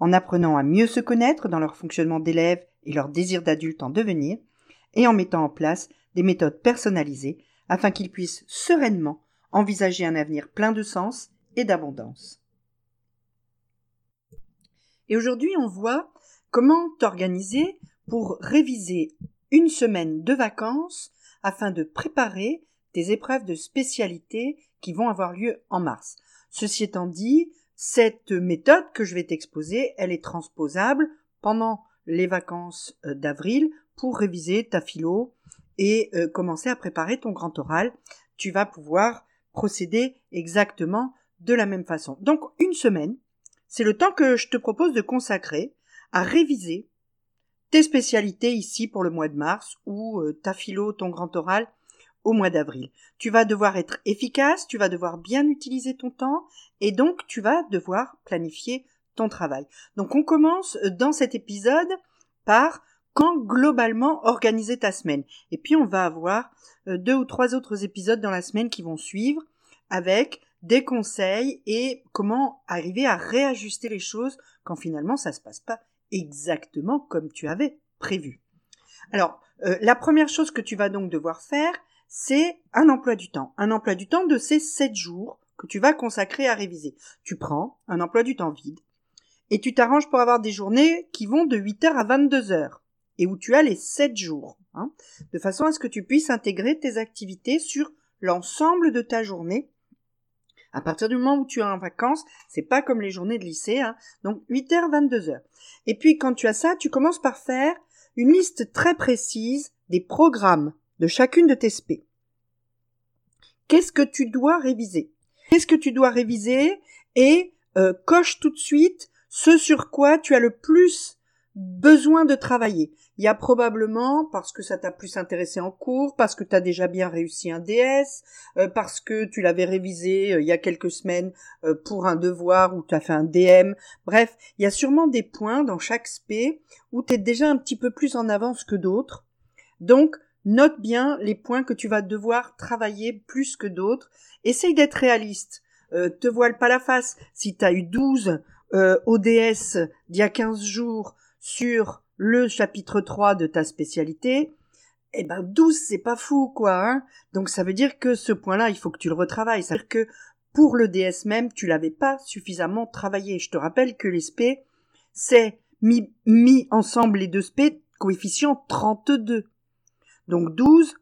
en apprenant à mieux se connaître dans leur fonctionnement d'élève et leur désir d'adulte en devenir, et en mettant en place des méthodes personnalisées afin qu'ils puissent sereinement envisager un avenir plein de sens et d'abondance. Et aujourd'hui, on voit comment t'organiser pour réviser une semaine de vacances afin de préparer tes épreuves de spécialité qui vont avoir lieu en mars. Ceci étant dit, cette méthode que je vais t'exposer, elle est transposable pendant les vacances euh, d'avril pour réviser ta philo et euh, commencer à préparer ton grand oral. Tu vas pouvoir procéder exactement de la même façon. Donc une semaine, c'est le temps que je te propose de consacrer à réviser tes spécialités ici pour le mois de mars ou euh, ta philo, ton grand oral au mois d'avril. Tu vas devoir être efficace, tu vas devoir bien utiliser ton temps et donc tu vas devoir planifier ton travail. Donc on commence euh, dans cet épisode par quand globalement organiser ta semaine. Et puis on va avoir euh, deux ou trois autres épisodes dans la semaine qui vont suivre avec des conseils et comment arriver à réajuster les choses quand finalement ça se passe pas exactement comme tu avais prévu. Alors, euh, la première chose que tu vas donc devoir faire, c'est un emploi du temps. Un emploi du temps de ces sept jours que tu vas consacrer à réviser. Tu prends un emploi du temps vide et tu t'arranges pour avoir des journées qui vont de 8h à 22h et où tu as les sept jours, hein, de façon à ce que tu puisses intégrer tes activités sur l'ensemble de ta journée. À partir du moment où tu es en vacances, c'est pas comme les journées de lycée, hein, donc 8h, 22h. Et puis quand tu as ça, tu commences par faire une liste très précise des programmes de chacune de tes SP. Qu'est-ce que tu dois réviser? Qu'est-ce que tu dois réviser? Et euh, coche tout de suite ce sur quoi tu as le plus besoin de travailler. Il y a probablement, parce que ça t'a plus intéressé en cours, parce que tu as déjà bien réussi un DS, euh, parce que tu l'avais révisé euh, il y a quelques semaines pour un devoir ou tu as fait un DM. Bref, il y a sûrement des points dans chaque SP où tu es déjà un petit peu plus en avance que d'autres. Donc, Note bien les points que tu vas devoir travailler plus que d'autres. Essaye d'être réaliste. Euh, te voile pas la face. Si tu as eu 12 euh, ODS d'il y a 15 jours sur le chapitre 3 de ta spécialité, eh ben 12 c'est pas fou quoi. Hein Donc ça veut dire que ce point-là, il faut que tu le retravailles. Ça veut dire que pour le DS même, tu l'avais pas suffisamment travaillé. Je te rappelle que les SP, c'est mis, mis ensemble les deux SP, coefficient 32. Donc 12,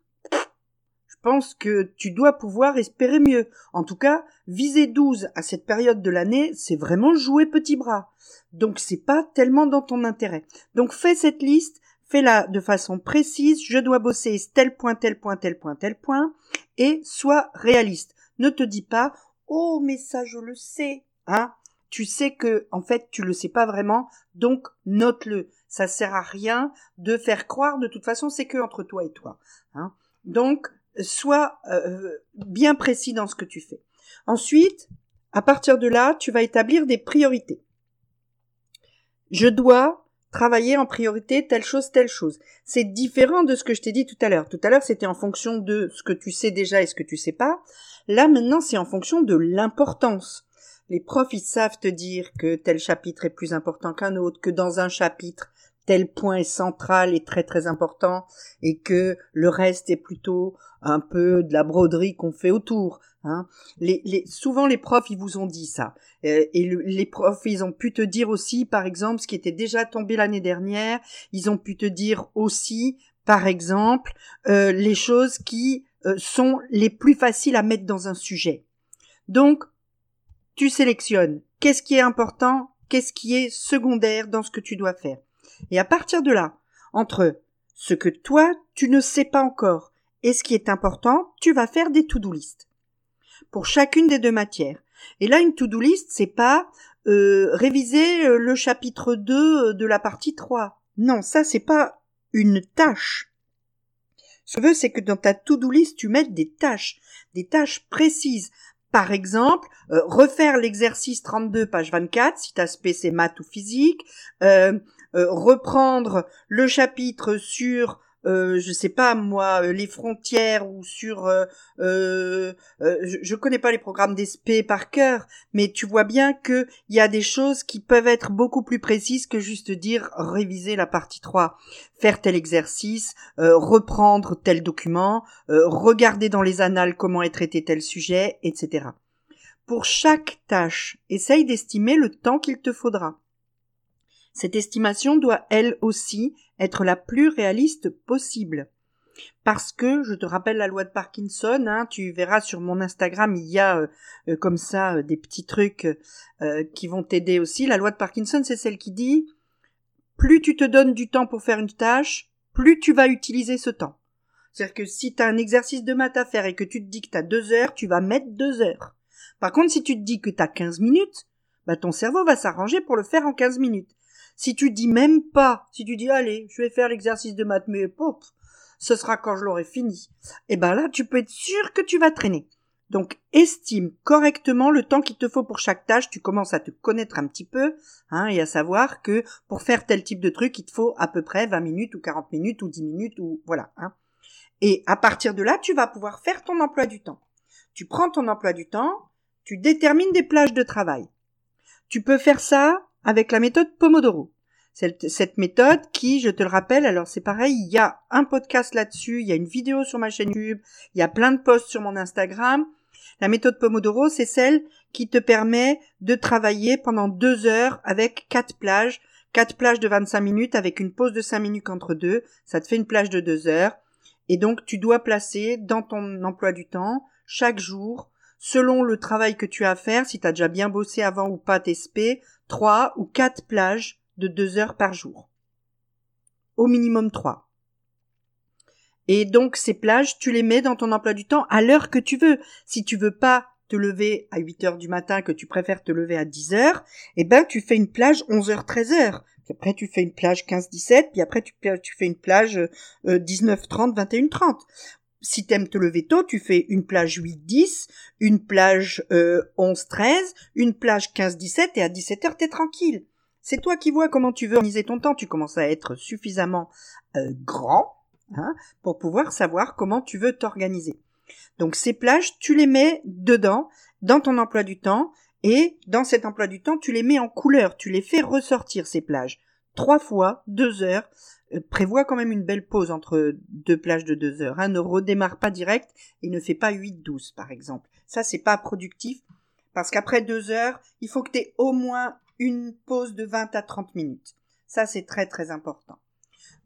je pense que tu dois pouvoir espérer mieux. En tout cas, viser 12 à cette période de l'année, c'est vraiment jouer petit bras. Donc c'est pas tellement dans ton intérêt. Donc fais cette liste, fais-la de façon précise, je dois bosser tel point, tel point, tel point, tel point, et sois réaliste. Ne te dis pas, oh, mais ça je le sais, hein. Tu sais que, en fait, tu le sais pas vraiment, donc note-le. Ça sert à rien de faire croire, de toute façon, c'est que entre toi et toi. Hein. Donc, sois euh, bien précis dans ce que tu fais. Ensuite, à partir de là, tu vas établir des priorités. Je dois travailler en priorité telle chose, telle chose. C'est différent de ce que je t'ai dit tout à l'heure. Tout à l'heure, c'était en fonction de ce que tu sais déjà et ce que tu sais pas. Là, maintenant, c'est en fonction de l'importance. Les profs, ils savent te dire que tel chapitre est plus important qu'un autre, que dans un chapitre, tel point est central et très très important et que le reste est plutôt un peu de la broderie qu'on fait autour. Hein. Les, les, souvent les profs ils vous ont dit ça euh, et les profs ils ont pu te dire aussi par exemple ce qui était déjà tombé l'année dernière ils ont pu te dire aussi par exemple euh, les choses qui euh, sont les plus faciles à mettre dans un sujet. Donc tu sélectionnes qu'est-ce qui est important, qu'est-ce qui est secondaire dans ce que tu dois faire? Et à partir de là, entre ce que toi, tu ne sais pas encore et ce qui est important, tu vas faire des to-do list. Pour chacune des deux matières. Et là, une to-do list, c'est pas euh, réviser euh, le chapitre 2 euh, de la partie 3. Non, ça c'est pas une tâche. Ce que je veux, c'est que dans ta to-do list, tu mettes des tâches, des tâches précises. Par exemple, euh, refaire l'exercice 32, page 24, si spé c'est maths ou physique, euh, euh, reprendre le chapitre sur euh, je sais pas moi, euh, les frontières ou sur, euh, euh, je, je, connais pas les programmes d'ESP par cœur, mais tu vois bien que il y a des choses qui peuvent être beaucoup plus précises que juste dire réviser la partie 3, faire tel exercice, reprendre tel document, regarder dans les annales comment est traité tel sujet, etc. Pour chaque tâche, essaye d'estimer le temps qu'il te faudra. Cette estimation doit elle aussi être la plus réaliste possible. Parce que, je te rappelle la loi de Parkinson, hein, tu verras sur mon Instagram, il y a euh, euh, comme ça euh, des petits trucs qui vont t'aider aussi. La loi de Parkinson, c'est celle qui dit plus tu te donnes du temps pour faire une tâche, plus tu vas utiliser ce temps. C'est-à-dire que si tu as un exercice de maths à faire et que tu te dis que tu as deux heures, tu vas mettre deux heures. Par contre, si tu te dis que tu as 15 minutes, bah ton cerveau va s'arranger pour le faire en 15 minutes. Si tu dis même pas, si tu dis allez, je vais faire l'exercice de maths, mais pop, ce sera quand je l'aurai fini. Et eh ben là, tu peux être sûr que tu vas traîner. Donc, estime correctement le temps qu'il te faut pour chaque tâche. Tu commences à te connaître un petit peu, hein, et à savoir que pour faire tel type de truc, il te faut à peu près 20 minutes ou 40 minutes ou 10 minutes ou voilà. Hein. Et à partir de là, tu vas pouvoir faire ton emploi du temps. Tu prends ton emploi du temps, tu détermines des plages de travail. Tu peux faire ça avec la méthode Pomodoro. Cette, méthode qui, je te le rappelle, alors c'est pareil, il y a un podcast là-dessus, il y a une vidéo sur ma chaîne YouTube, il y a plein de posts sur mon Instagram. La méthode Pomodoro, c'est celle qui te permet de travailler pendant deux heures avec quatre plages, quatre plages de 25 minutes avec une pause de 5 minutes entre deux. Ça te fait une plage de deux heures. Et donc, tu dois placer dans ton emploi du temps, chaque jour, selon le travail que tu as à faire, si tu as déjà bien bossé avant ou pas tes SP, trois ou quatre plages de deux heures par jour. Au minimum trois. Et donc ces plages, tu les mets dans ton emploi du temps à l'heure que tu veux. Si tu veux pas te lever à 8 heures du matin, que tu préfères te lever à 10 heures, eh ben tu fais une plage 11 heures 13 heures. Puis après tu fais une plage 15 17, puis après tu, tu fais une plage 19 30 21 30 si t'aimes te lever tôt, tu fais une plage 8-10, une plage euh, 11-13, une plage 15-17 et à 17h t'es tranquille. C'est toi qui vois comment tu veux organiser ton temps. Tu commences à être suffisamment euh, grand hein, pour pouvoir savoir comment tu veux t'organiser. Donc ces plages, tu les mets dedans, dans ton emploi du temps, et dans cet emploi du temps, tu les mets en couleur, tu les fais ressortir ces plages. Trois fois, deux heures, euh, prévoit quand même une belle pause entre deux plages de deux heures. Hein. Ne redémarre pas direct et ne fait pas 8-12 par exemple. Ça, c'est pas productif parce qu'après deux heures, il faut que tu aies au moins une pause de 20 à 30 minutes. Ça, c'est très très important.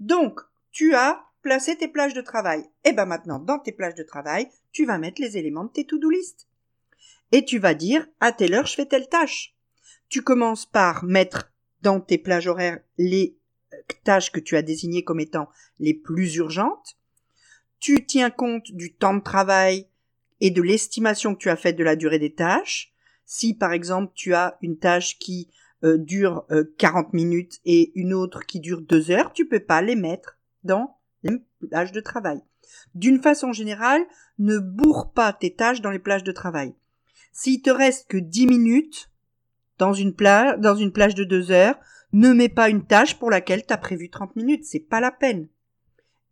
Donc, tu as placé tes plages de travail. Et eh ben maintenant, dans tes plages de travail, tu vas mettre les éléments de tes to-do list. Et tu vas dire, à telle heure, je fais telle tâche. Tu commences par mettre dans tes plages horaires les tâches que tu as désignées comme étant les plus urgentes. Tu tiens compte du temps de travail et de l'estimation que tu as faite de la durée des tâches. Si par exemple tu as une tâche qui euh, dure 40 euh, minutes et une autre qui dure 2 heures, tu peux pas les mettre dans les plages de travail. D'une façon générale, ne bourre pas tes tâches dans les plages de travail. S'il te reste que 10 minutes dans une plage, de 2 heures, ne mets pas une tâche pour laquelle tu as prévu 30 minutes, c'est pas la peine.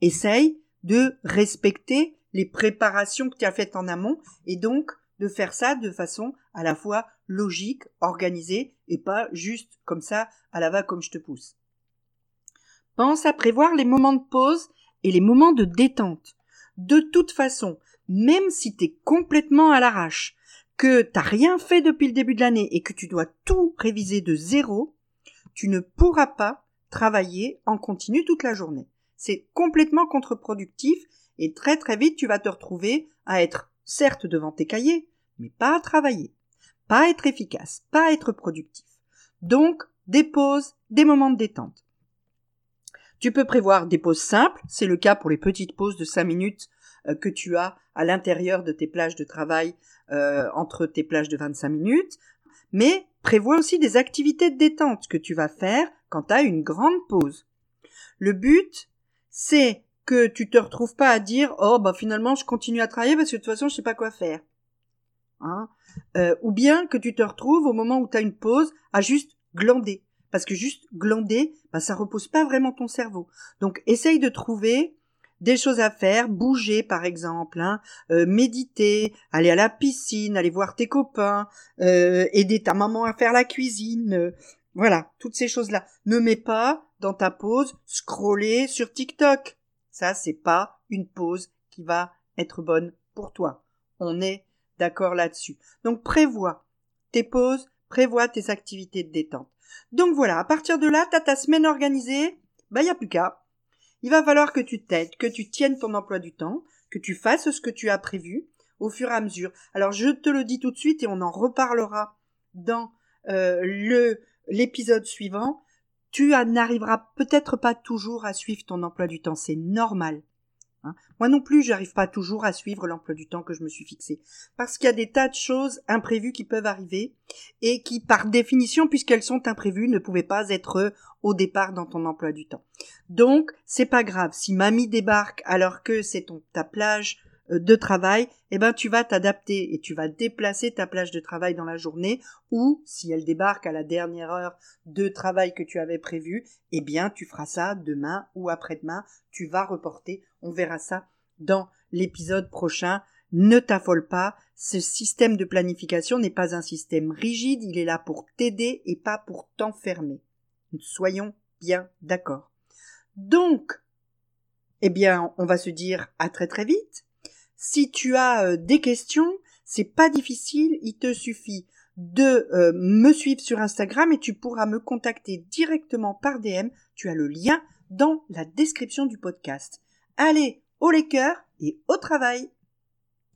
Essaye de respecter les préparations que tu as faites en amont et donc de faire ça de façon à la fois logique, organisée et pas juste comme ça à la va comme je te pousse. Pense à prévoir les moments de pause et les moments de détente. De toute façon, même si tu es complètement à l'arrache, que t'as rien fait depuis le début de l'année et que tu dois tout réviser de zéro, tu ne pourras pas travailler en continu toute la journée. C'est complètement contre-productif et très très vite tu vas te retrouver à être certes devant tes cahiers, mais pas à travailler, pas à être efficace, pas à être productif. Donc, des pauses, des moments de détente. Tu peux prévoir des pauses simples, c'est le cas pour les petites pauses de 5 minutes que tu as à l'intérieur de tes plages de travail euh, entre tes plages de 25 minutes, mais prévois aussi des activités de détente que tu vas faire quand tu as une grande pause. Le but, c'est que tu te retrouves pas à dire oh bah finalement je continue à travailler parce que de toute façon je sais pas quoi faire. Hein? Euh, ou bien que tu te retrouves au moment où tu as une pause à juste glander. Parce que juste glander, bah, ça repose pas vraiment ton cerveau. Donc essaye de trouver des choses à faire, bouger par exemple, hein, euh, méditer, aller à la piscine, aller voir tes copains, euh, aider ta maman à faire la cuisine, euh, voilà, toutes ces choses-là. Ne mets pas dans ta pause scroller sur TikTok. Ça, c'est pas une pause qui va être bonne pour toi. On est d'accord là-dessus. Donc prévois tes pauses, prévois tes activités de détente. Donc voilà, à partir de là, t'as ta semaine organisée, bah y a plus qu'à. Il va falloir que tu t'aides, que tu tiennes ton emploi du temps, que tu fasses ce que tu as prévu au fur et à mesure. Alors je te le dis tout de suite et on en reparlera dans euh, le l'épisode suivant. Tu n'arriveras peut-être pas toujours à suivre ton emploi du temps, c'est normal. Hein. Moi non plus, j'arrive pas toujours à suivre l'emploi du temps que je me suis fixé. Parce qu'il y a des tas de choses imprévues qui peuvent arriver et qui, par définition, puisqu'elles sont imprévues, ne pouvaient pas être au départ dans ton emploi du temps. Donc, c'est pas grave. Si mamie débarque alors que c'est ton, ta plage euh, de travail, eh ben tu vas t'adapter et tu vas déplacer ta plage de travail dans la journée ou si elle débarque à la dernière heure de travail que tu avais prévu, eh bien tu feras ça demain ou après-demain, tu vas reporter, on verra ça dans l'épisode prochain. Ne t'affole pas, ce système de planification n'est pas un système rigide, il est là pour t'aider et pas pour t'enfermer. Soyons bien d'accord. Donc, eh bien, on va se dire à très très vite si tu as euh, des questions, c'est pas difficile, il te suffit de euh, me suivre sur Instagram et tu pourras me contacter directement par DM. Tu as le lien dans la description du podcast. Allez, au les cœurs et au travail